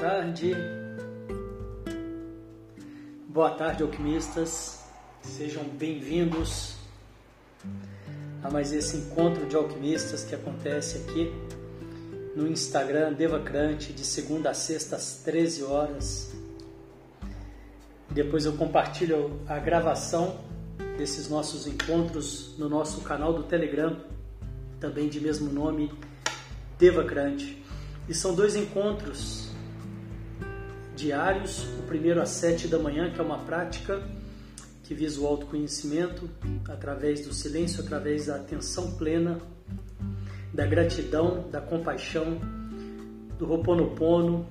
Boa tarde. Boa tarde, alquimistas. Sejam bem-vindos a mais esse encontro de alquimistas que acontece aqui no Instagram Devacrante de segunda a sexta às 13 horas. Depois eu compartilho a gravação desses nossos encontros no nosso canal do Telegram, também de mesmo nome, Devacrante. E são dois encontros diários, o primeiro às sete da manhã, que é uma prática que visa o autoconhecimento através do silêncio, através da atenção plena, da gratidão, da compaixão, do Ho'oponopono,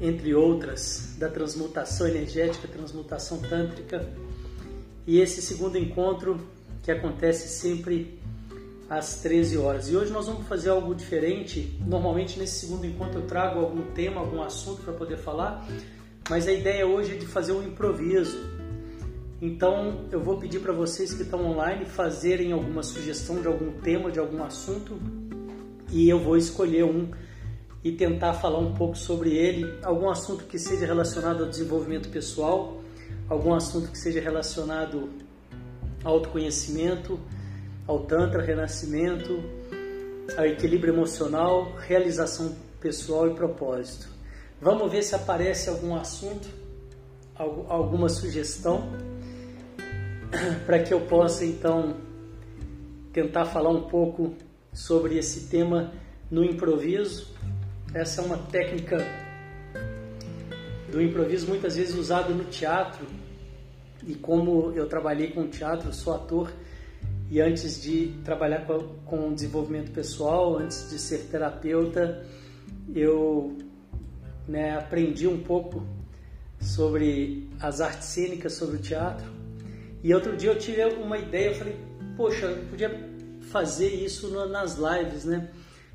entre outras, da transmutação energética, transmutação tântrica. E esse segundo encontro que acontece sempre às 13 horas. E hoje nós vamos fazer algo diferente. Normalmente nesse segundo encontro eu trago algum tema, algum assunto para poder falar, mas a ideia hoje é de fazer um improviso. Então eu vou pedir para vocês que estão online fazerem alguma sugestão de algum tema, de algum assunto, e eu vou escolher um e tentar falar um pouco sobre ele, algum assunto que seja relacionado ao desenvolvimento pessoal, algum assunto que seja relacionado ao autoconhecimento, ao Tantra, renascimento, ao equilíbrio emocional, realização pessoal e propósito. Vamos ver se aparece algum assunto, alguma sugestão, para que eu possa então tentar falar um pouco sobre esse tema no improviso. Essa é uma técnica do improviso muitas vezes usada no teatro. E como eu trabalhei com teatro, sou ator, e antes de trabalhar com, com desenvolvimento pessoal, antes de ser terapeuta, eu né, aprendi um pouco sobre as artes cênicas, sobre o teatro. E outro dia eu tive uma ideia, eu falei, poxa, eu podia fazer isso nas lives, né?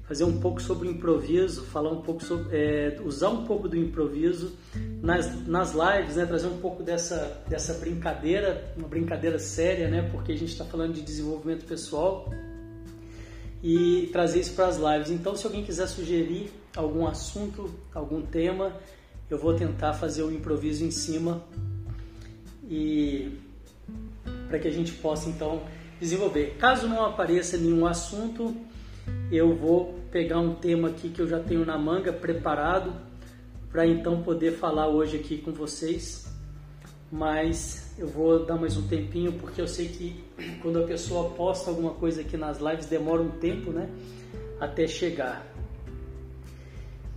Fazer um pouco sobre o improviso, falar um pouco sobre, é, usar um pouco do improviso nas, nas lives, né? Trazer um pouco dessa, dessa brincadeira, uma brincadeira séria, né? Porque a gente está falando de desenvolvimento pessoal e trazer isso para as lives. Então, se alguém quiser sugerir algum assunto, algum tema, eu vou tentar fazer um improviso em cima e para que a gente possa então desenvolver. Caso não apareça nenhum assunto, eu vou pegar um tema aqui que eu já tenho na manga preparado para então poder falar hoje aqui com vocês. Mas eu vou dar mais um tempinho porque eu sei que quando a pessoa posta alguma coisa aqui nas lives demora um tempo, né, até chegar.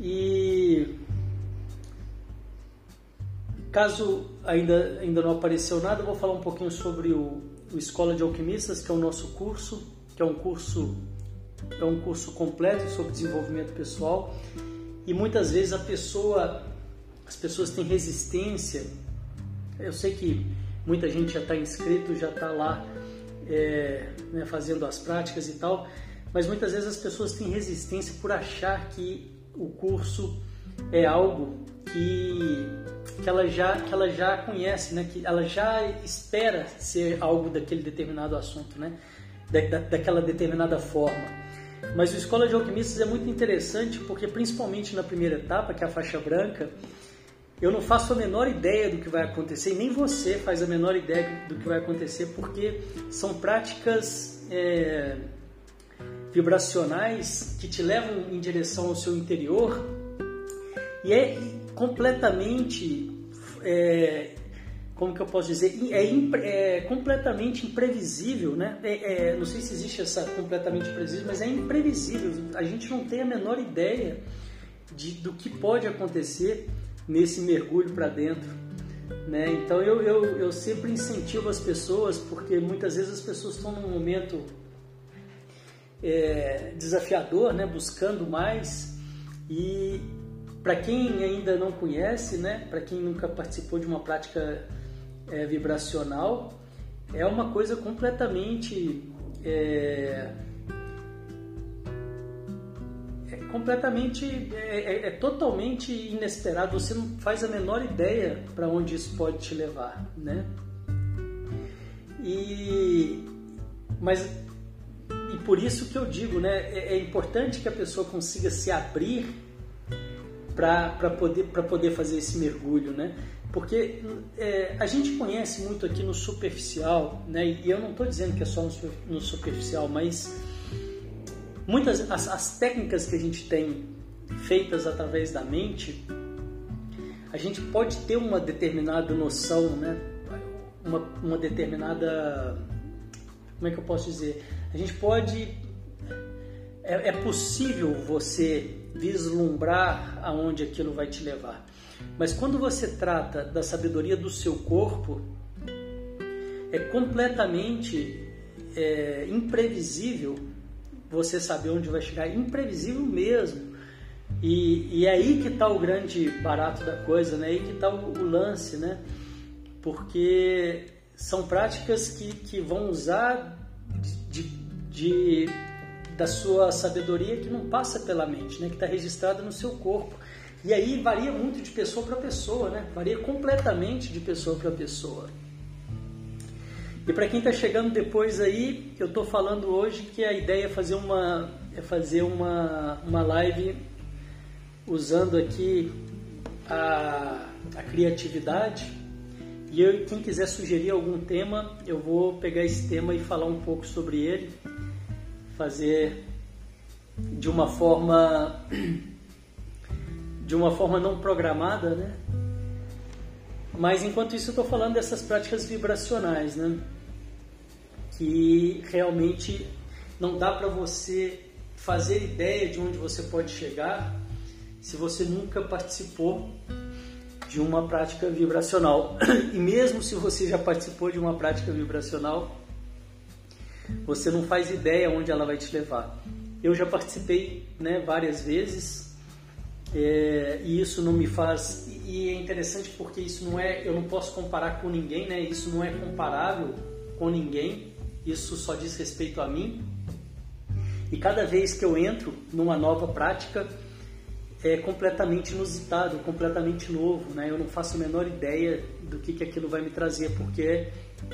E caso ainda ainda não apareceu nada, eu vou falar um pouquinho sobre o, o Escola de Alquimistas, que é o nosso curso, que é um curso é um curso completo sobre desenvolvimento pessoal e muitas vezes a pessoa, as pessoas têm resistência. Eu sei que muita gente já está inscrito, já está lá é, né, fazendo as práticas e tal, mas muitas vezes as pessoas têm resistência por achar que o curso é algo que, que, ela, já, que ela já conhece, né? que ela já espera ser algo daquele determinado assunto, né? da, da, daquela determinada forma. Mas o Escola de Alquimistas é muito interessante porque, principalmente na primeira etapa, que é a faixa branca, eu não faço a menor ideia do que vai acontecer, e nem você faz a menor ideia do que vai acontecer, porque são práticas é, vibracionais que te levam em direção ao seu interior e é completamente é, como que eu posso dizer, é, é completamente imprevisível, né? É, é, não sei se existe essa completamente imprevisível, mas é imprevisível. A gente não tem a menor ideia de, do que pode acontecer nesse mergulho para dentro. Né? Então eu, eu, eu sempre incentivo as pessoas, porque muitas vezes as pessoas estão num momento é, desafiador, né? buscando mais, e para quem ainda não conhece, né? para quem nunca participou de uma prática é, vibracional é uma coisa completamente é, é completamente é, é, é, totalmente inesperado você não faz a menor ideia para onde isso pode te levar né e mas e por isso que eu digo né é, é importante que a pessoa consiga se abrir para poder, poder fazer esse mergulho, né? Porque é, a gente conhece muito aqui no superficial, né? E eu não estou dizendo que é só no superficial, mas muitas as, as técnicas que a gente tem feitas através da mente, a gente pode ter uma determinada noção, né? Uma, uma determinada, como é que eu posso dizer? A gente pode é, é possível você vislumbrar aonde aquilo vai te levar. Mas quando você trata da sabedoria do seu corpo, é completamente é, imprevisível você saber onde vai chegar, imprevisível mesmo. E, e é aí que está o grande barato da coisa, né? É aí que está o, o, lance, né? Porque são práticas que, que vão usar de, de, da sua sabedoria que não passa pela mente, né? Que está registrada no seu corpo. E aí varia muito de pessoa para pessoa, né? Varia completamente de pessoa para pessoa. E para quem está chegando depois aí, eu estou falando hoje que a ideia é fazer uma, é fazer uma, uma live usando aqui a, a criatividade. E eu, quem quiser sugerir algum tema, eu vou pegar esse tema e falar um pouco sobre ele, fazer de uma forma de uma forma não programada, né? Mas enquanto isso eu estou falando dessas práticas vibracionais, né? Que realmente não dá para você fazer ideia de onde você pode chegar se você nunca participou de uma prática vibracional. E mesmo se você já participou de uma prática vibracional, você não faz ideia onde ela vai te levar. Eu já participei né, várias vezes é, e isso não me faz e é interessante porque isso não é eu não posso comparar com ninguém né? Isso não é comparável com ninguém. Isso só diz respeito a mim. E cada vez que eu entro numa nova prática é completamente inusitado completamente novo né? Eu não faço a menor ideia do que que aquilo vai me trazer porque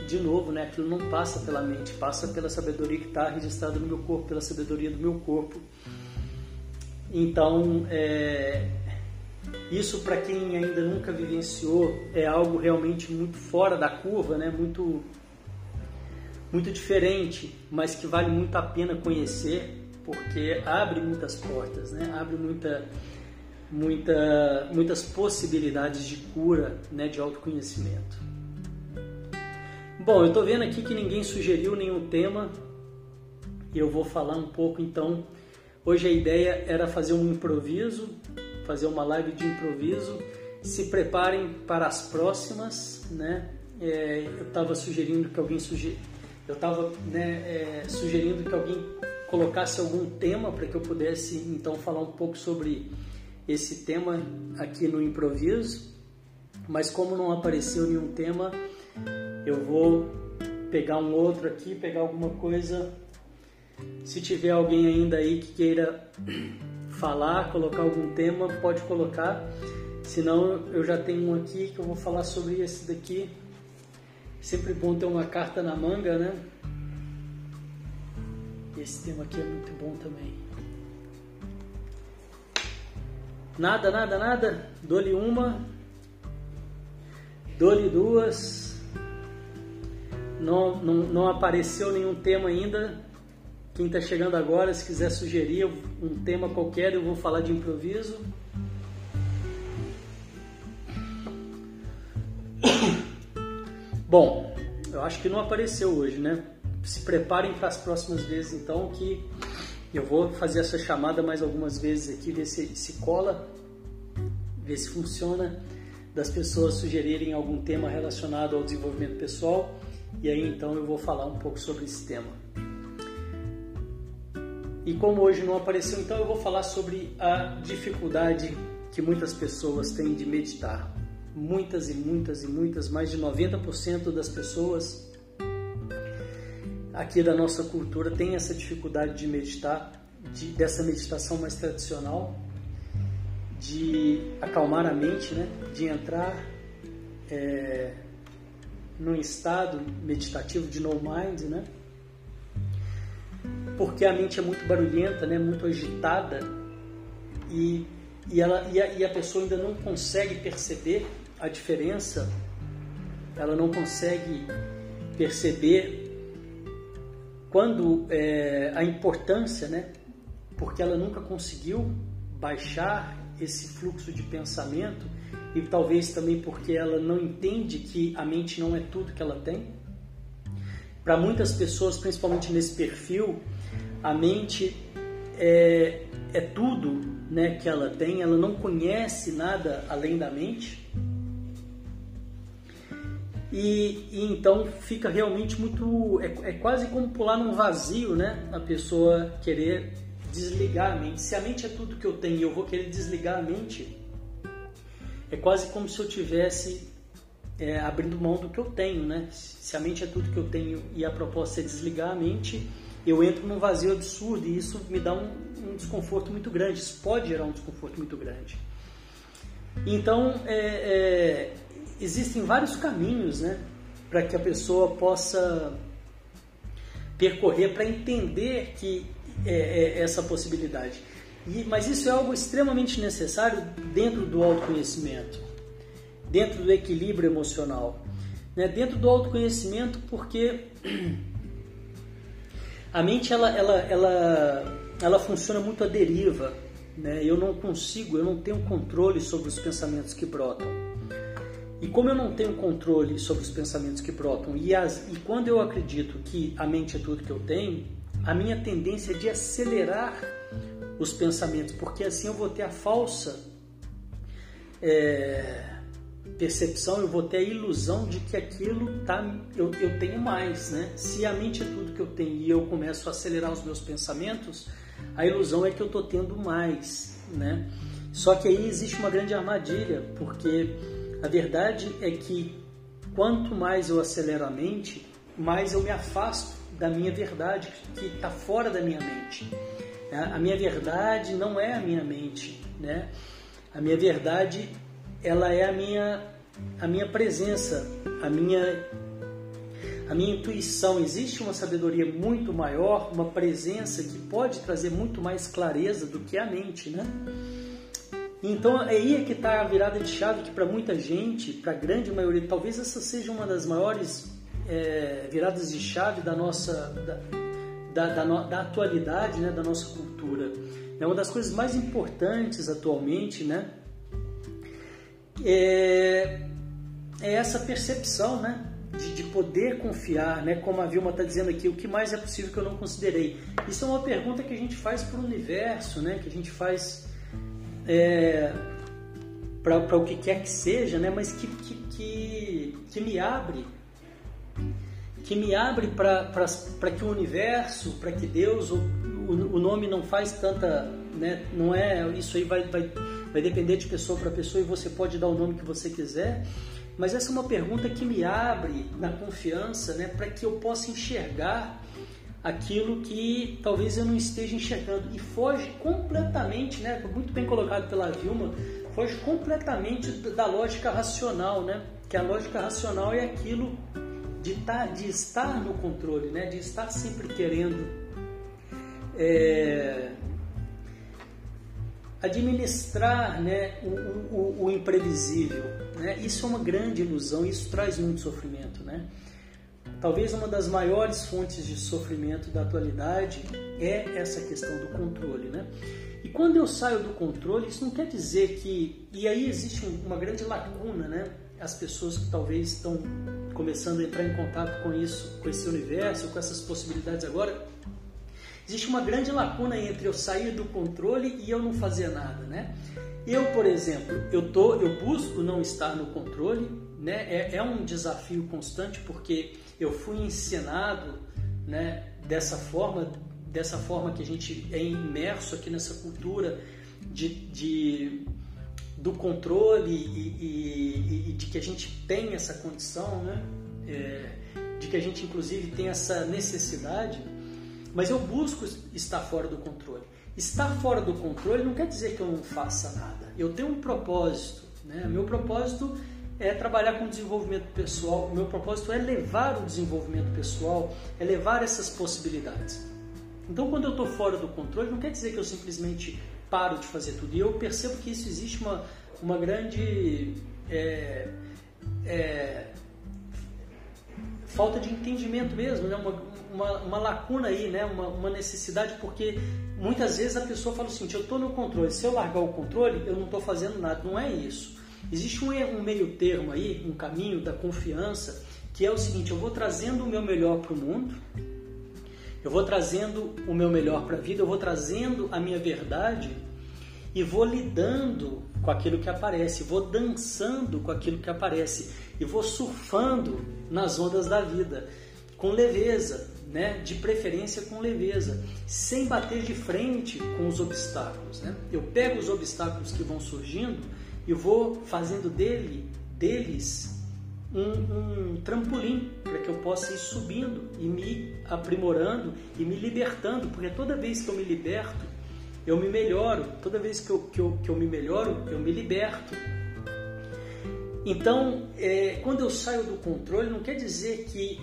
de novo né? Aquilo não passa pela mente passa pela sabedoria que está registrada no meu corpo pela sabedoria do meu corpo então, é, isso para quem ainda nunca vivenciou é algo realmente muito fora da curva, né? muito, muito diferente, mas que vale muito a pena conhecer porque abre muitas portas, né? abre muita, muita, muitas possibilidades de cura, né? de autoconhecimento. Bom, eu estou vendo aqui que ninguém sugeriu nenhum tema eu vou falar um pouco então Hoje a ideia era fazer um improviso, fazer uma live de improviso. Se preparem para as próximas, né? É, eu estava sugerindo que alguém suger... eu estava né, é, sugerindo que alguém colocasse algum tema para que eu pudesse então falar um pouco sobre esse tema aqui no improviso. Mas como não apareceu nenhum tema, eu vou pegar um outro aqui, pegar alguma coisa se tiver alguém ainda aí que queira falar, colocar algum tema, pode colocar. Senão eu já tenho um aqui que eu vou falar sobre esse daqui. Sempre bom ter uma carta na manga, né? Esse tema aqui é muito bom também. Nada, nada, nada. Dou-lhe uma. Dou-lhe duas. Não, não, não apareceu nenhum tema ainda. Quem está chegando agora, se quiser sugerir um tema qualquer, eu vou falar de improviso. Bom, eu acho que não apareceu hoje, né? Se preparem para as próximas vezes, então, que eu vou fazer essa chamada mais algumas vezes aqui, ver se, se cola, ver se funciona, das pessoas sugerirem algum tema relacionado ao desenvolvimento pessoal, e aí então eu vou falar um pouco sobre esse tema. E como hoje não apareceu, então eu vou falar sobre a dificuldade que muitas pessoas têm de meditar. Muitas e muitas e muitas, mais de 90% das pessoas aqui da nossa cultura têm essa dificuldade de meditar, de, dessa meditação mais tradicional, de acalmar a mente, né? de entrar é, num estado meditativo de no mind, né? Porque a mente é muito barulhenta, né, muito agitada e e, ela, e, a, e a pessoa ainda não consegue perceber a diferença, ela não consegue perceber quando é, a importância, né? Porque ela nunca conseguiu baixar esse fluxo de pensamento e talvez também porque ela não entende que a mente não é tudo que ela tem. Para muitas pessoas, principalmente nesse perfil, a mente é, é tudo né, que ela tem, ela não conhece nada além da mente. E, e então fica realmente muito. É, é, quase como pular num vazio, né? A pessoa querer desligar a mente. Se a mente é tudo que eu tenho e eu vou querer desligar a mente, é quase como se eu tivesse é, abrindo mão do que eu tenho, né? Se a mente é tudo que eu tenho e a proposta é desligar a mente, eu entro num vazio absurdo e isso me dá um, um desconforto muito grande. Isso pode gerar um desconforto muito grande. Então, é, é, existem vários caminhos, né, para que a pessoa possa percorrer para entender que é, é essa possibilidade. E, mas isso é algo extremamente necessário dentro do autoconhecimento, dentro do equilíbrio emocional, né? dentro do autoconhecimento, porque a mente ela, ela, ela, ela funciona muito à deriva. Né? Eu não consigo, eu não tenho controle sobre os pensamentos que brotam. E como eu não tenho controle sobre os pensamentos que brotam, e, as, e quando eu acredito que a mente é tudo que eu tenho, a minha tendência é de acelerar os pensamentos, porque assim eu vou ter a falsa é, percepção, eu vou ter a ilusão de que aquilo tá, eu, eu tenho mais, né? Se a mente é tudo que eu tenho e eu começo a acelerar os meus pensamentos, a ilusão é que eu estou tendo mais, né? Só que aí existe uma grande armadilha, porque a verdade é que quanto mais eu acelero a mente, mais eu me afasto da minha verdade, que está fora da minha mente. A minha verdade não é a minha mente, né? A minha verdade ela é a minha a minha presença, a minha a minha intuição. Existe uma sabedoria muito maior, uma presença que pode trazer muito mais clareza do que a mente, né? Então é aí que está a virada de chave que para muita gente, para a grande maioria, talvez essa seja uma das maiores é, viradas de chave da nossa da, da, da, da atualidade, né, da nossa cultura. É uma das coisas mais importantes atualmente, né? É, é essa percepção, né? De, de, poder confiar, né? Como a Vilma está dizendo aqui, o que mais é possível que eu não considerei? Isso é uma pergunta que a gente faz para o universo, né? Que a gente faz é, para o que quer que seja, né? Mas que, que, que, que me abre que me abre para que o universo, para que Deus, o, o, nome não faz tanta, né, não é, isso aí vai, vai, vai depender de pessoa para pessoa e você pode dar o nome que você quiser, mas essa é uma pergunta que me abre na confiança, né, para que eu possa enxergar aquilo que talvez eu não esteja enxergando e foge completamente, né, muito bem colocado pela Vilma, foge completamente da lógica racional, né, que a lógica racional é aquilo de, tá, de estar no controle, né? de estar sempre querendo é, administrar né? o, o, o imprevisível. Né? Isso é uma grande ilusão, isso traz muito sofrimento. Né? Talvez uma das maiores fontes de sofrimento da atualidade é essa questão do controle. Né? E quando eu saio do controle, isso não quer dizer que. E aí existe uma grande lacuna, né? As pessoas que talvez estão começando a entrar em contato com isso, com esse universo, com essas possibilidades agora, existe uma grande lacuna entre eu sair do controle e eu não fazer nada, né? Eu, por exemplo, eu tô, eu busco não estar no controle, né? É, é um desafio constante porque eu fui ensinado, né? Dessa forma, dessa forma que a gente é imerso aqui nessa cultura de, de do controle e, e, e, de que a gente tem essa condição, né? É, de que a gente inclusive tem essa necessidade, mas eu busco estar fora do controle. Estar fora do controle não quer dizer que eu não faça nada. Eu tenho um propósito, né? Meu propósito é trabalhar com desenvolvimento pessoal. O meu propósito é levar o desenvolvimento pessoal, é levar essas possibilidades. Então, quando eu estou fora do controle, não quer dizer que eu simplesmente paro de fazer tudo. E eu percebo que isso existe uma, uma grande é, é, falta de entendimento mesmo, né? uma, uma, uma lacuna aí, né? Uma, uma, necessidade, porque muitas vezes a pessoa fala o seguinte, eu estou no controle, se eu largar o controle, eu não estou fazendo nada. Não é isso. Existe um, um meio termo aí, um caminho da confiança, que é o seguinte, eu vou trazendo o meu melhor para o mundo, eu vou trazendo o meu melhor para a vida, eu vou trazendo a minha verdade e vou lidando com aquilo que aparece, vou dançando com aquilo que aparece e vou surfando nas ondas da vida com leveza, né? de preferência com leveza, sem bater de frente com os obstáculos. Né? Eu pego os obstáculos que vão surgindo e vou fazendo dele, deles um, um trampolim para que eu possa ir subindo e me aprimorando e me libertando, porque toda vez que eu me liberto, eu me melhoro, toda vez que eu, que eu, que eu me melhoro, eu me liberto. Então, é, quando eu saio do controle, não quer dizer que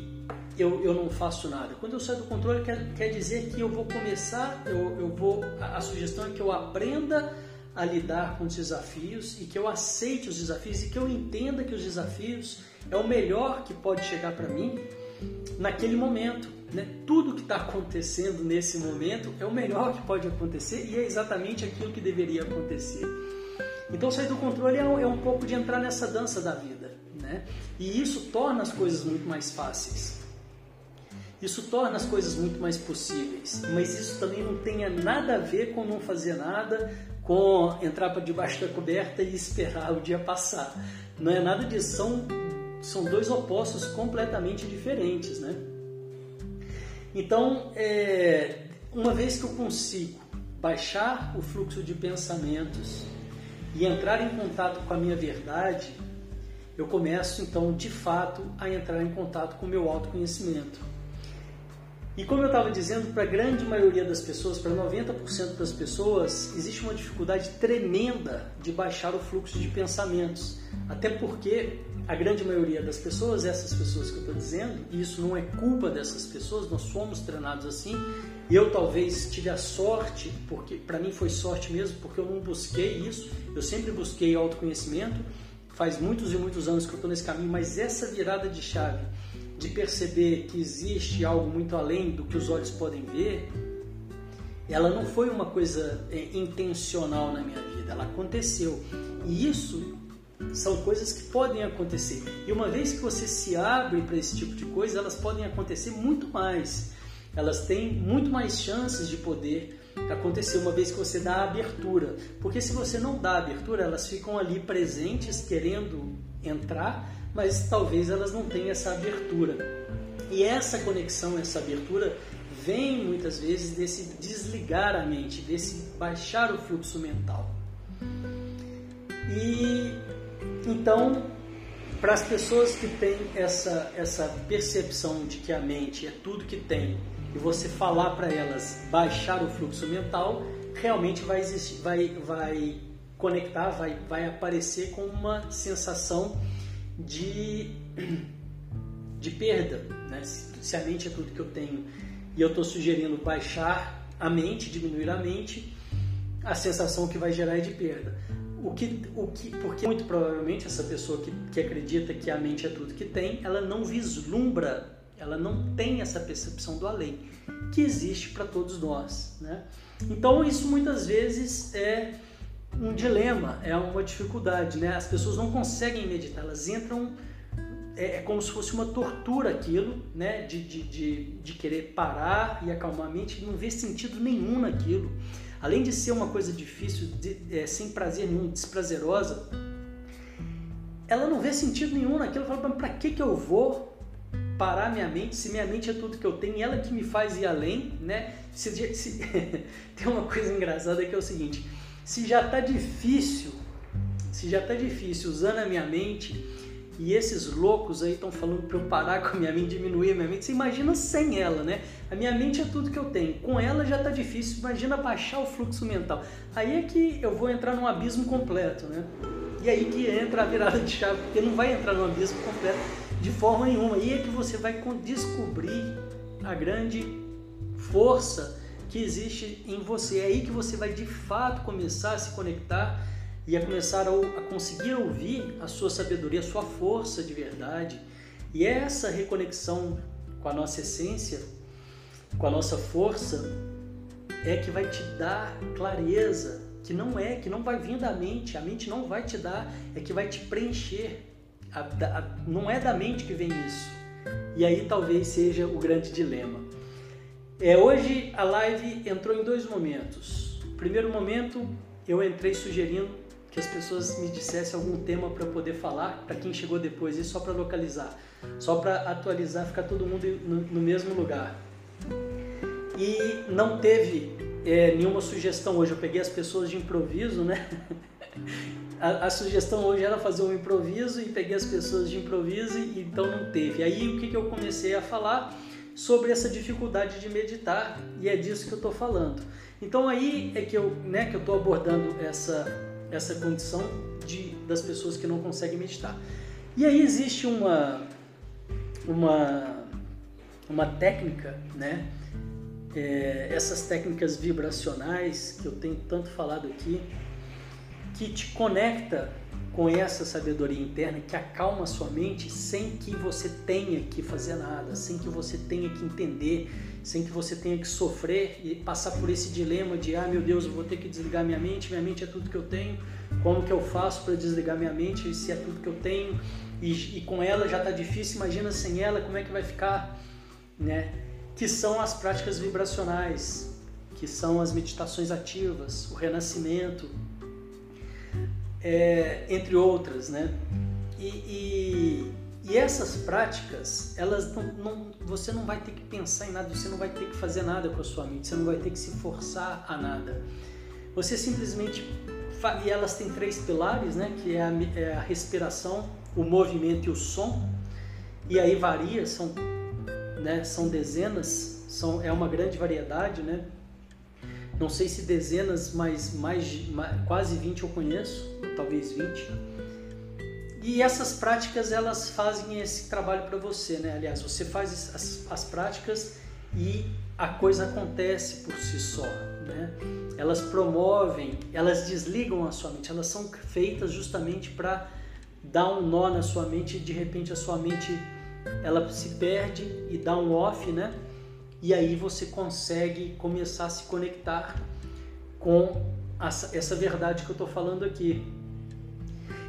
eu, eu não faço nada. Quando eu saio do controle, quer, quer dizer que eu vou começar, eu, eu vou. A, a sugestão é que eu aprenda a lidar com os desafios e que eu aceite os desafios e que eu entenda que os desafios é o melhor que pode chegar para mim naquele momento. Né? Tudo que está acontecendo nesse momento é o melhor que pode acontecer e é exatamente aquilo que deveria acontecer. Então, sair do controle é um, é um pouco de entrar nessa dança da vida. Né? E isso torna as coisas muito mais fáceis. Isso torna as coisas muito mais possíveis, mas isso também não tem nada a ver com não fazer nada, com entrar para debaixo da coberta e esperar o dia passar. Não é nada disso, são, são dois opostos completamente diferentes, né? Então, é, uma vez que eu consigo baixar o fluxo de pensamentos e entrar em contato com a minha verdade, eu começo então de fato a entrar em contato com o meu autoconhecimento. E como eu estava dizendo, para a grande maioria das pessoas, para 90% das pessoas, existe uma dificuldade tremenda de baixar o fluxo de pensamentos. Até porque a grande maioria das pessoas, essas pessoas que eu estou dizendo, e isso não é culpa dessas pessoas, nós fomos treinados assim. Eu talvez tive a sorte, porque para mim foi sorte mesmo, porque eu não busquei isso, eu sempre busquei autoconhecimento. Faz muitos e muitos anos que eu estou nesse caminho, mas essa virada de chave de perceber que existe algo muito além do que os olhos podem ver, ela não foi uma coisa é, intencional na minha vida, ela aconteceu. E isso são coisas que podem acontecer. E uma vez que você se abre para esse tipo de coisa, elas podem acontecer muito mais. Elas têm muito mais chances de poder acontecer uma vez que você dá abertura. Porque se você não dá abertura, elas ficam ali presentes, querendo entrar, mas talvez elas não tenham essa abertura. E essa conexão, essa abertura vem muitas vezes desse desligar a mente, desse baixar o fluxo mental. E então, para as pessoas que têm essa, essa percepção de que a mente é tudo que tem, e você falar para elas baixar o fluxo mental, realmente vai existir, vai, vai conectar, vai, vai aparecer com uma sensação de, de perda. Né? Se a mente é tudo que eu tenho e eu estou sugerindo baixar a mente, diminuir a mente, a sensação que vai gerar é de perda. O que, o que, porque muito provavelmente essa pessoa que, que acredita que a mente é tudo que tem, ela não vislumbra, ela não tem essa percepção do além, que existe para todos nós. Né? Então isso muitas vezes é um dilema, é uma dificuldade, né? As pessoas não conseguem meditar, elas entram é, é como se fosse uma tortura aquilo, né? De, de, de, de, querer parar e acalmar a mente, não vê sentido nenhum naquilo. Além de ser uma coisa difícil, de, é, sem prazer nenhum, desprazerosa, ela não vê sentido nenhum naquilo. Fala, para que que eu vou parar minha mente se minha mente é tudo que eu tenho? Ela que me faz ir além, né? Se, se, tem uma coisa engraçada que é o seguinte se já está difícil, se já está difícil usando a minha mente e esses loucos aí estão falando para eu parar com a minha mente, diminuir a minha mente, você imagina sem ela, né? A minha mente é tudo que eu tenho, com ela já está difícil, imagina baixar o fluxo mental. Aí é que eu vou entrar num abismo completo, né? E aí que entra a virada de chave, porque não vai entrar num abismo completo de forma nenhuma. Aí é que você vai descobrir a grande força que existe em você. É aí que você vai de fato começar a se conectar e a começar a, conseguir ouvir a sua sabedoria, a sua força de verdade. E essa reconexão com a nossa essência, com a nossa força, é que vai te dar clareza, que não é, que não vai vir da mente, a mente não vai te dar, é que vai te preencher. A, a, não é da mente que vem isso. E aí talvez seja o grande dilema. É, hoje a live entrou em dois momentos. primeiro momento, eu entrei sugerindo que as pessoas me dissessem algum tema para poder falar, para quem chegou depois, e só para localizar, só para atualizar, ficar todo mundo no, no, mesmo lugar. E não teve é, nenhuma sugestão hoje, eu peguei as pessoas de improviso, né? a, a, sugestão hoje era fazer um improviso e peguei as pessoas de improviso e então não teve. Aí o que, que eu comecei a falar? Sobre essa dificuldade de meditar e é disso que eu estou falando. Então aí é que eu, né, que eu estou abordando essa essa condição de das pessoas que não conseguem meditar. E aí existe uma uma uma técnica, né? É, essas técnicas vibracionais que eu tenho tanto falado aqui, que te conecta com essa sabedoria interna que acalma a sua mente sem que você tenha que fazer nada, sem que você tenha que entender, sem que você tenha que sofrer e passar por esse dilema de ah meu Deus, eu vou ter que desligar minha mente, minha mente é tudo que eu tenho, como que eu faço para desligar minha mente se é tudo que eu tenho e, e com ela já está difícil, imagina sem ela como é que vai ficar, né? Que são as práticas vibracionais, que são as meditações ativas, o renascimento, é, entre outras, né? E, e, e, essas práticas, elas não, não, você não vai ter que pensar em nada, você não vai ter que fazer nada com a sua mente, você não vai ter que se forçar a nada. Você simplesmente e elas têm três pilares, né? Que é a, é a respiração, o movimento e o som. E aí varia, são, né? São dezenas, são é uma grande variedade, né? Não sei se dezenas, mas mais, mais quase 20 eu conheço, talvez 20. E essas práticas elas fazem esse trabalho para você, né? Aliás, você faz as, as práticas e a coisa acontece por si só, né? Elas promovem, elas desligam a sua mente, elas são feitas justamente para dar um nó na sua mente e de repente a sua mente ela se perde e dá um off, né? E aí você consegue começar a se conectar com essa verdade que eu estou falando aqui.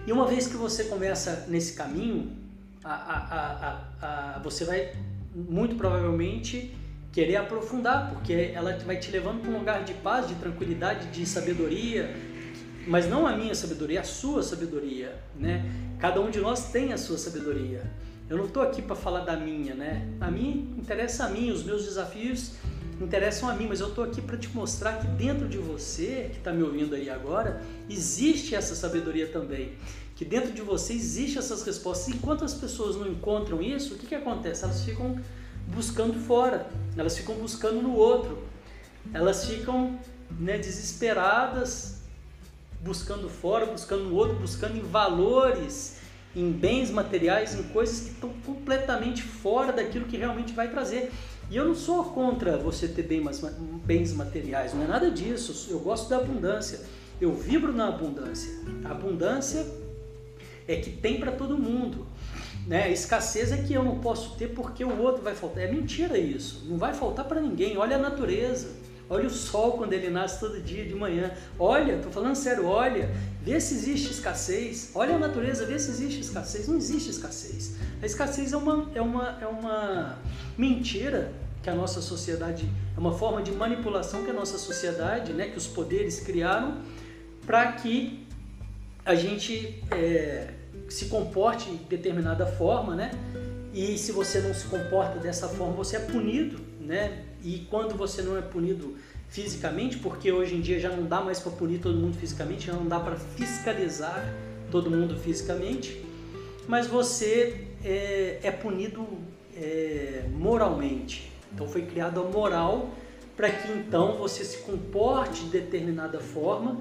E uma vez que você começa nesse caminho, a, a, a, você vai muito provavelmente querer aprofundar, porque ela vai te levando para um lugar de paz, de tranquilidade, de sabedoria, mas não a minha sabedoria, a sua sabedoria, né? Cada um de nós tem a sua sabedoria. Eu não estou aqui para falar da minha, né? A mim interessa a mim, os meus desafios interessam a mim, mas eu estou aqui para te mostrar que dentro de você, que está me ouvindo aí agora, existe essa sabedoria também. Que dentro de você existe essas respostas. Enquanto as pessoas não encontram isso, o que, que acontece? Elas ficam buscando fora, elas ficam buscando no outro, elas ficam né, desesperadas, buscando fora, buscando no outro, buscando em valores em bens materiais, em coisas que estão completamente fora daquilo que realmente vai trazer. E eu não sou contra você ter bens materiais, não é nada disso. Eu gosto da abundância. Eu vibro na abundância. A abundância é que tem para todo mundo. Né? A escassez é que eu não posso ter porque o outro vai faltar. É mentira isso. Não vai faltar para ninguém. Olha a natureza. Olha o sol quando ele nasce todo dia de manhã. Olha, estou falando sério, olha, vê se existe escassez. Olha a natureza, vê se existe escassez. Não existe escassez. A escassez é uma, é uma, é uma mentira que a nossa sociedade, é uma forma de manipulação que a nossa sociedade, né, que os poderes criaram para que a gente é, se comporte de determinada forma, né? E se você não se comporta dessa forma, você é punido, né? E quando você não é punido fisicamente, porque hoje em dia já não dá mais para punir todo mundo fisicamente, já não dá para fiscalizar todo mundo fisicamente, mas você é, é punido é, moralmente. Então foi criada a moral para que então você se comporte de determinada forma,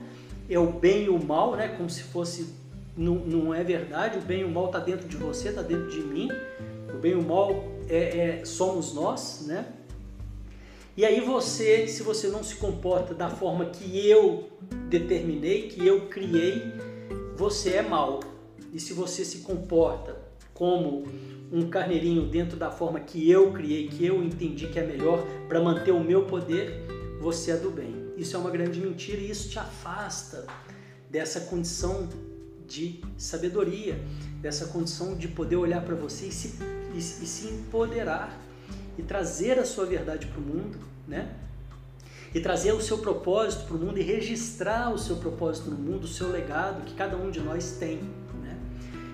é o bem e o mal, né? Como se fosse não, não é verdade. O bem e o mal está dentro de você, está dentro de mim. O bem e o mal é, é somos nós, né? E aí você, se você não se comporta da forma que eu determinei, que eu criei, você é mal. E se você se comporta como um carneirinho dentro da forma que eu criei, que eu entendi que é melhor para manter o meu poder, você é do bem. Isso é uma grande mentira e isso te afasta dessa condição de sabedoria, dessa condição de poder olhar para você e se, e, e se empoderar e trazer a sua verdade para o mundo, né? E trazer o seu propósito para o mundo e registrar o seu propósito no mundo, o seu legado que cada um de nós tem. Né?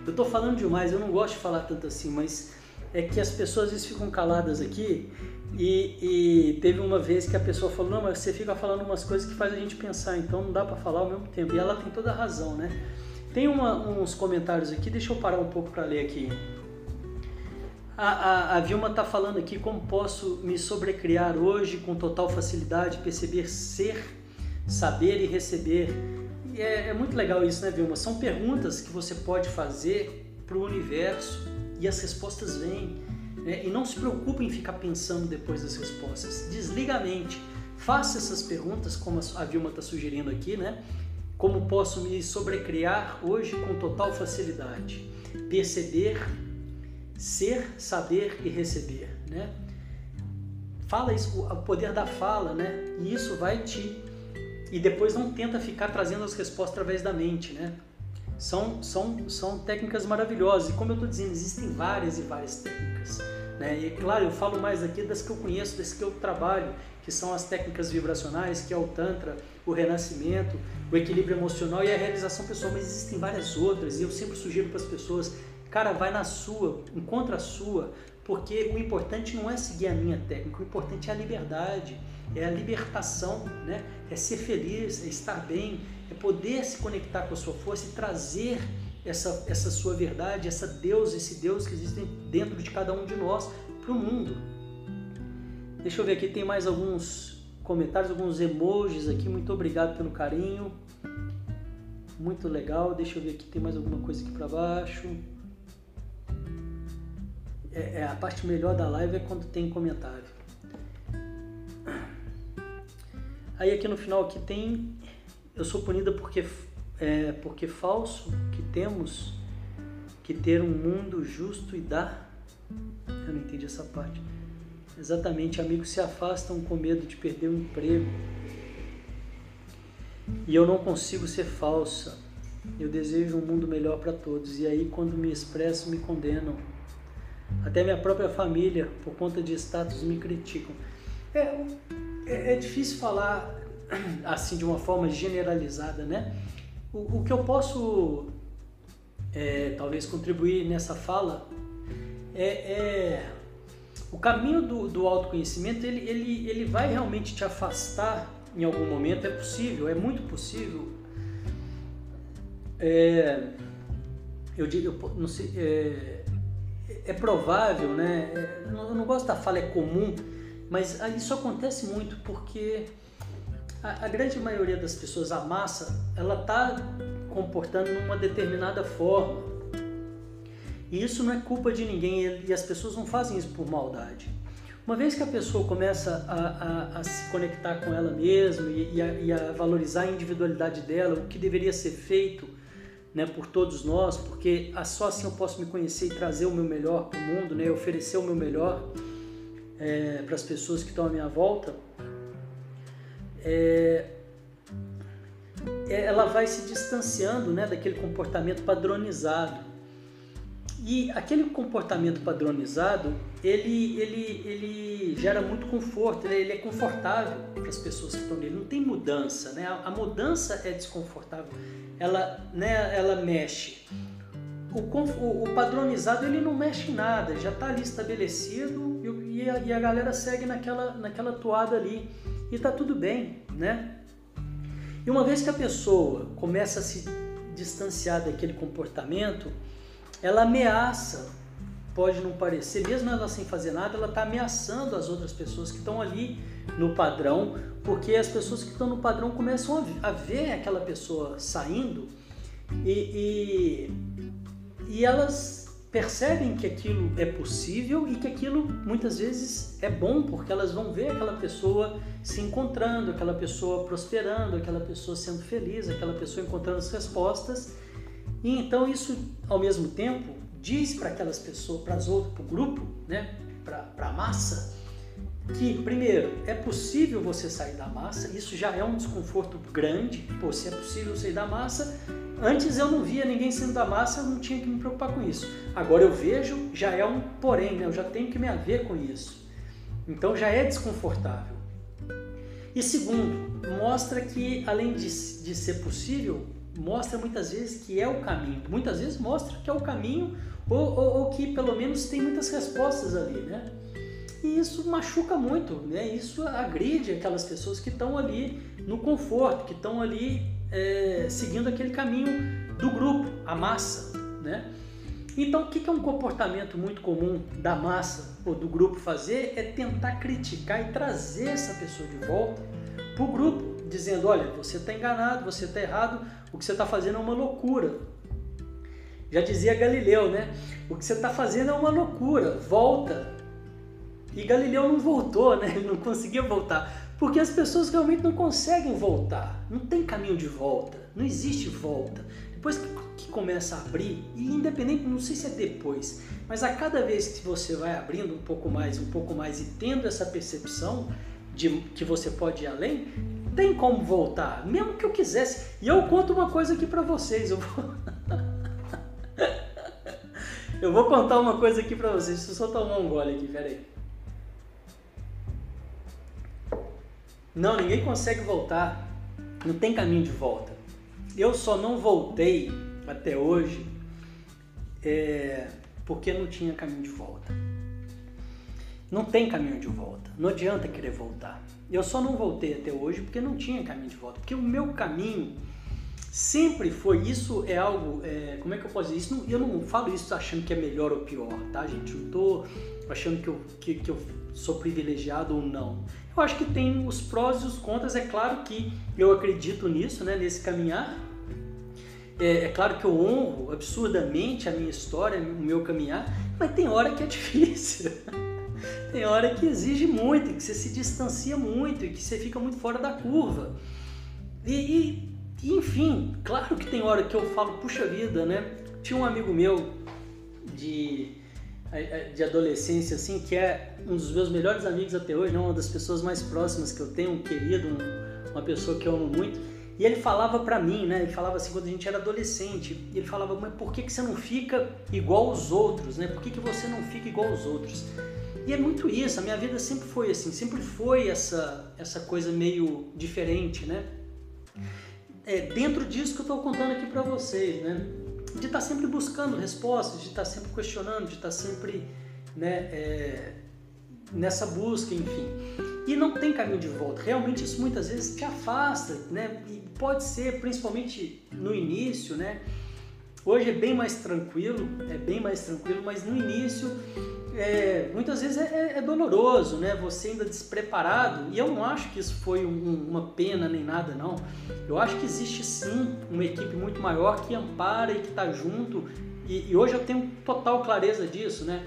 Eu estou falando demais, eu não gosto de falar tanto assim, mas é que as pessoas às vezes ficam caladas aqui e, e, teve uma vez que a pessoa falou, não, mas você fica falando umas coisas que faz a gente pensar, então não dá para falar ao mesmo tempo. E ela tem toda a razão, né? Tem uma, uns comentários aqui, deixa eu parar um pouco para ler aqui. A, a, a Vilma está falando aqui como posso me sobrecriar hoje com total facilidade, perceber ser, saber e receber. E é, é muito legal isso, né, Vilma? São perguntas que você pode fazer para o universo e as respostas vêm. Né? E não se preocupe em ficar pensando depois das respostas. Desliga a mente. Faça essas perguntas, como a Vilma está sugerindo aqui, né? Como posso me sobrecriar hoje com total facilidade? Perceber, ser, saber e receber, né? Fala isso, o poder da fala, né? E isso vai te e depois não tenta ficar trazendo as respostas através da mente, né? São, são, são técnicas maravilhosas. E como eu estou dizendo, existem várias e várias técnicas. Né? E claro, eu falo mais aqui das que eu conheço, das que eu trabalho, que são as técnicas vibracionais, que é o Tantra, o renascimento, o equilíbrio emocional e a realização pessoal, mas existem várias outras e eu sempre sugiro para as pessoas, cara, vai na sua, encontra a sua, porque o importante não é seguir a minha técnica, o importante é a liberdade, é a libertação, né? é ser feliz, é estar bem, é poder se conectar com a sua força e trazer essa, essa sua verdade, essa Deus, esse Deus que existe dentro de cada um de nós para o mundo. Deixa eu ver aqui, tem mais alguns comentários, alguns emojis aqui. Muito obrigado pelo carinho. Muito legal. Deixa eu ver aqui, tem mais alguma coisa aqui para baixo. É, é, a parte melhor da live é quando tem comentário. Aí aqui no final aqui tem eu sou punida porque é, porque falso que temos que ter um mundo justo e dar. Eu não entendi essa parte. Exatamente, amigos se afastam com medo de perder o emprego. E eu não consigo ser falsa. Eu desejo um mundo melhor para todos. E aí, quando me expresso, me condenam. Até minha própria família, por conta de status, me criticam. É, é, é difícil falar assim de uma forma generalizada, né? O, o que eu posso é, talvez contribuir nessa fala é, é o caminho do, do autoconhecimento ele, ele, ele vai realmente te afastar em algum momento, é possível, é muito possível. É, eu digo, eu não sei, é, é provável, né? É, eu não gosto da fala é comum, mas isso acontece muito porque a, a grande maioria das pessoas, a massa, ela está comportando de uma determinada forma. E isso não é culpa de ninguém e as pessoas não fazem isso por maldade. Uma vez que a pessoa começa a, a, a se conectar com ela mesma e, e, a, e, a, valorizar a individualidade dela, o que deveria ser feito né, por todos nós, porque só assim eu posso me conhecer e trazer o meu melhor para o mundo, né, oferecer o meu melhor é, para as pessoas que estão à minha volta, é, é, ela vai se distanciando né, daquele comportamento padronizado. E aquele comportamento padronizado, ele, ele, ele gera muito conforto, ele, é confortável para as pessoas que estão nele, não tem mudança, né? A, a mudança é desconfortável, ela, né, ela mexe. O, o, o, padronizado ele não mexe em nada, já está ali estabelecido e, e, a, e a galera segue naquela, naquela toada ali e está tudo bem, né? E uma vez que a pessoa começa a se distanciar daquele comportamento, ela ameaça, pode não parecer, mesmo ela sem fazer nada, ela está ameaçando as outras pessoas que estão ali no padrão, porque as pessoas que estão no padrão começam a ver aquela pessoa saindo e, e, e elas percebem que aquilo é possível e que aquilo muitas vezes é bom, porque elas vão ver aquela pessoa se encontrando, aquela pessoa prosperando, aquela pessoa sendo feliz, aquela pessoa encontrando as respostas. E então isso, ao mesmo tempo, diz para aquelas pessoas, para as outras, para o grupo, né, para a massa, que, primeiro, é possível você sair da massa, isso já é um desconforto grande, pô, se é possível sair da massa, antes eu não via ninguém saindo da massa, eu não tinha que me preocupar com isso. Agora eu vejo, já é um porém, né? eu já tenho que me haver com isso. Então já é desconfortável. E segundo, mostra que além de, de ser possível, mostra muitas vezes que é o caminho. Muitas vezes mostra que é o caminho ou, ou, ou que pelo menos tem muitas respostas ali, né? E isso machuca muito, né? Isso agride aquelas pessoas que estão ali no conforto, que estão ali é, seguindo aquele caminho do grupo, a massa, né? Então, o que é um comportamento muito comum da massa ou do grupo fazer é tentar criticar e trazer essa pessoa de volta para o grupo, dizendo: olha, você está enganado, você está errado, o que você está fazendo é uma loucura. Já dizia Galileu, né? O que você está fazendo é uma loucura, volta, e Galileu não voltou, né? Ele não conseguia voltar. Porque as pessoas realmente não conseguem voltar. Não tem caminho de volta. Não existe volta. Depois que, começa a abrir, e independente, não sei se é depois, mas a cada vez que você vai abrindo um pouco mais, um pouco mais e tendo essa percepção de que você pode ir além, tem como voltar, mesmo que eu quisesse. E eu conto uma coisa aqui para vocês. Eu vou... eu vou contar uma coisa aqui para vocês. Deixa eu só tomar um gole aqui, peraí. Não, ninguém consegue voltar. Não tem caminho de volta. Eu só não voltei até hoje é, porque não tinha caminho de volta. Não tem caminho de volta. Não adianta querer voltar. Eu só não voltei até hoje porque não tinha caminho de volta. Porque o meu caminho sempre foi. Isso é algo. É, como é que eu posso dizer? Isso eu não falo isso achando que é melhor ou pior, tá, gente? Eu tô achando que eu, que, que eu sou privilegiado ou não. Eu acho que tem os prós e os contras. É claro que eu acredito nisso, né, nesse caminhar. É, é, claro que eu honro absurdamente a minha história, o meu caminhar, mas tem hora que é difícil. Tem hora que exige muito, que você se distancia muito e que você fica muito fora da curva. E, e enfim, claro que tem hora que eu falo, puxa vida, né? Tinha um amigo meu de de adolescência, assim, que é um dos meus melhores amigos até hoje, né? uma das pessoas mais próximas que eu tenho, um querido, um, uma pessoa que eu amo muito. E ele falava para mim, né? Ele falava assim quando a gente era adolescente. Ele falava, mas por que, que você não fica igual aos outros, né? Por que, que você não fica igual aos outros? E é muito isso. A minha vida sempre foi assim, sempre foi essa essa coisa meio diferente, né? É dentro disso que eu estou contando aqui para vocês, né? de estar tá sempre buscando respostas, de estar tá sempre questionando, de estar tá sempre né, é, nessa busca, enfim. E não tem caminho de volta. Realmente isso muitas vezes te afasta, né? E pode ser, principalmente no início, né? Hoje é bem mais tranquilo, é bem mais tranquilo, mas no início é, muitas vezes é, é, é, doloroso, né? Você ainda despreparado. E eu não acho que isso foi um, uma pena nem nada, não. Eu acho que existe sim uma equipe muito maior que ampara e que está junto. E, e, hoje eu tenho total clareza disso, né?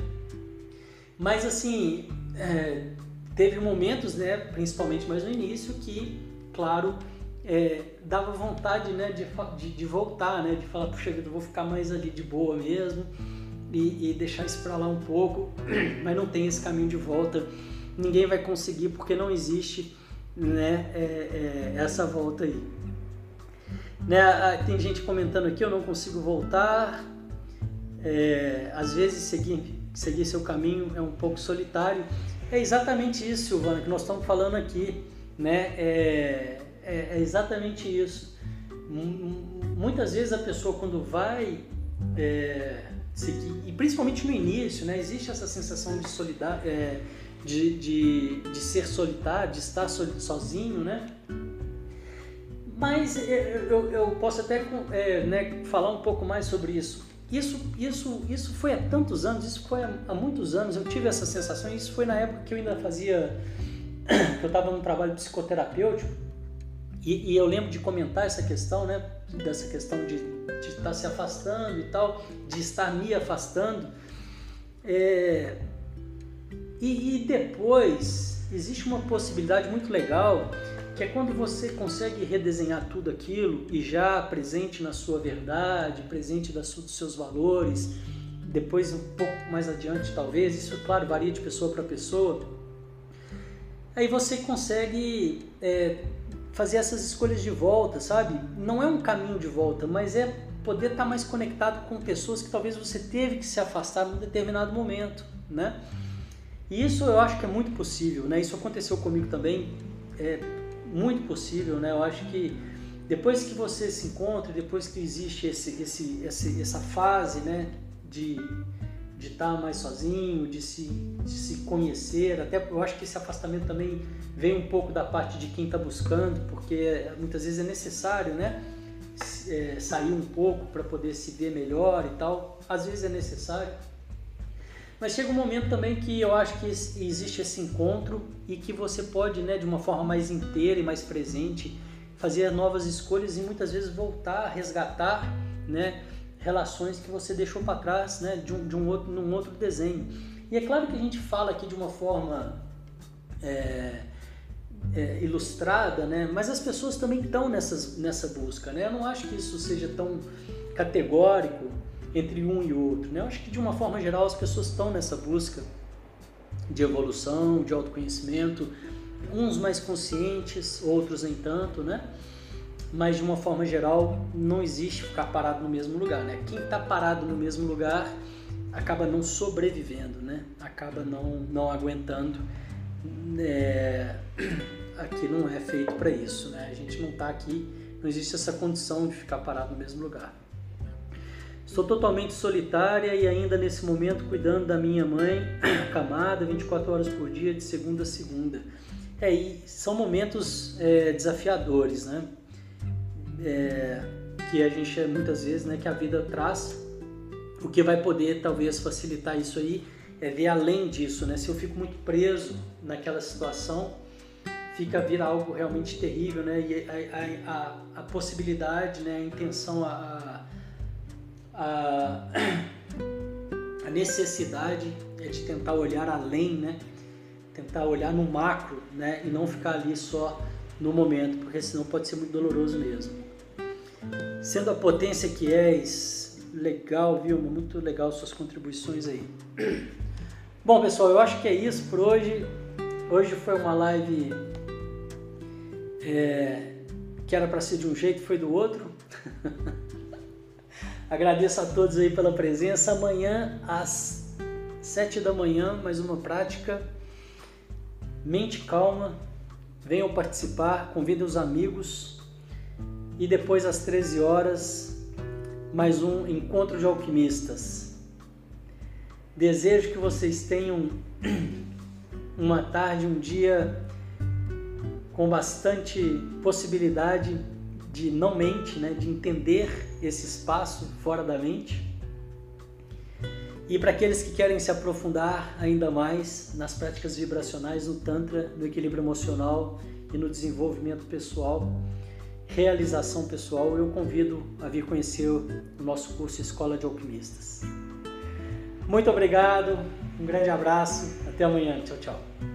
Mas assim, é, teve momentos, né? Principalmente mais no início, que, claro, é, dava vontade, né? De, de, de voltar, né? De falar, puxa vida, eu vou ficar mais ali de boa mesmo e, e deixar isso para lá um pouco, mas não tem esse caminho de volta. Ninguém vai conseguir porque não existe né, é, é, essa volta aí. Né, tem gente comentando aqui, eu não consigo voltar. É, às vezes seguir, seguir seu caminho é um pouco solitário. É exatamente isso, Silvana, que nós estamos falando aqui. Né? É, é, é exatamente isso. Muitas vezes a pessoa quando vai é, seguir, e principalmente no início, né, existe essa sensação de solidar, é, de, de, de ser solitário, de estar sozinho, né? Mas é, eu, eu posso até é, né, falar um pouco mais sobre isso. Isso, isso, isso foi há tantos anos, isso foi há, muitos anos. Eu tive essa sensação. Isso foi na época que eu ainda fazia, eu estava num trabalho psicoterapêutico E, e, eu lembro de comentar essa questão, né? Dessa questão de, de estar se afastando e tal, de estar me afastando. É, e, e depois existe uma possibilidade muito legal que é quando você consegue redesenhar tudo aquilo e já presente na sua verdade, presente dos seus valores, depois um pouco mais adiante talvez, isso claro varia de pessoa para pessoa, aí você consegue é, fazer essas escolhas de volta, sabe? Não é um caminho de volta, mas é poder estar mais conectado com pessoas que talvez você teve que se afastar num determinado momento, né? E isso eu acho que é muito possível, né? Isso aconteceu comigo também. É, muito possível, né? Eu acho que depois que você se encontra, depois que existe esse, esse, esse essa fase, né, de de estar mais sozinho, de se, de se conhecer, até eu acho que esse afastamento também vem um pouco da parte de quem está buscando, porque muitas vezes é necessário, né, é, sair um pouco para poder se ver melhor e tal, às vezes é necessário. Mas chega um momento também que eu acho que existe esse encontro e que você pode, né, de uma forma mais inteira e mais presente, fazer novas escolhas e muitas vezes voltar resgatar, né, relações que você deixou para trás, né, de um, de um outro, num outro desenho. E é claro que a gente fala aqui de uma forma é, é, ilustrada, né, mas as pessoas também estão nessa busca, né. Eu não acho que isso seja tão categórico entre um e outro. Né? Eu acho que de uma forma geral as pessoas estão nessa busca de evolução, de autoconhecimento, uns mais conscientes, outros nem tanto, né? Mas de uma forma geral não existe ficar parado no mesmo lugar, né? Quem está parado no mesmo lugar acaba não sobrevivendo, né? Acaba não não aguentando. É... Aqui não é feito para isso, né? A gente não está aqui, não existe essa condição de ficar parado no mesmo lugar. Sou totalmente solitária e ainda nesse momento cuidando da minha mãe, camada, 24 horas por dia, de segunda a segunda. É, e são momentos é, desafiadores, né? É, que a gente muitas vezes, né, que a vida traz. O que vai poder talvez facilitar isso aí é ver além disso, né? Se eu fico muito preso naquela situação, fica vir algo realmente terrível, né? E a, a, a, a possibilidade, né, a intenção, a, a, a necessidade é de tentar olhar além, né? Tentar olhar no macro, né? E não ficar ali só no momento, porque senão pode ser muito doloroso mesmo. Sendo a potência que és, legal, viu? Muito legal suas contribuições aí. Bom, pessoal, eu acho que é isso por hoje. Hoje foi uma live é, que era para ser de um jeito, foi do outro. Agradeço a todos aí pela presença. Amanhã às sete da manhã, mais uma prática. Mente calma, venham participar, convidem os amigos. E depois às 13 horas, mais um encontro de alquimistas. Desejo que vocês tenham uma tarde, um dia com bastante possibilidade de não mente, né, de entender esse espaço fora da mente. E para aqueles que querem se aprofundar ainda mais nas práticas vibracionais, no Tantra, no equilíbrio emocional e no desenvolvimento pessoal, realização pessoal, eu convido a vir conhecer o nosso curso Escola de Alquimistas. Muito obrigado, um grande abraço, até amanhã, tchau, tchau.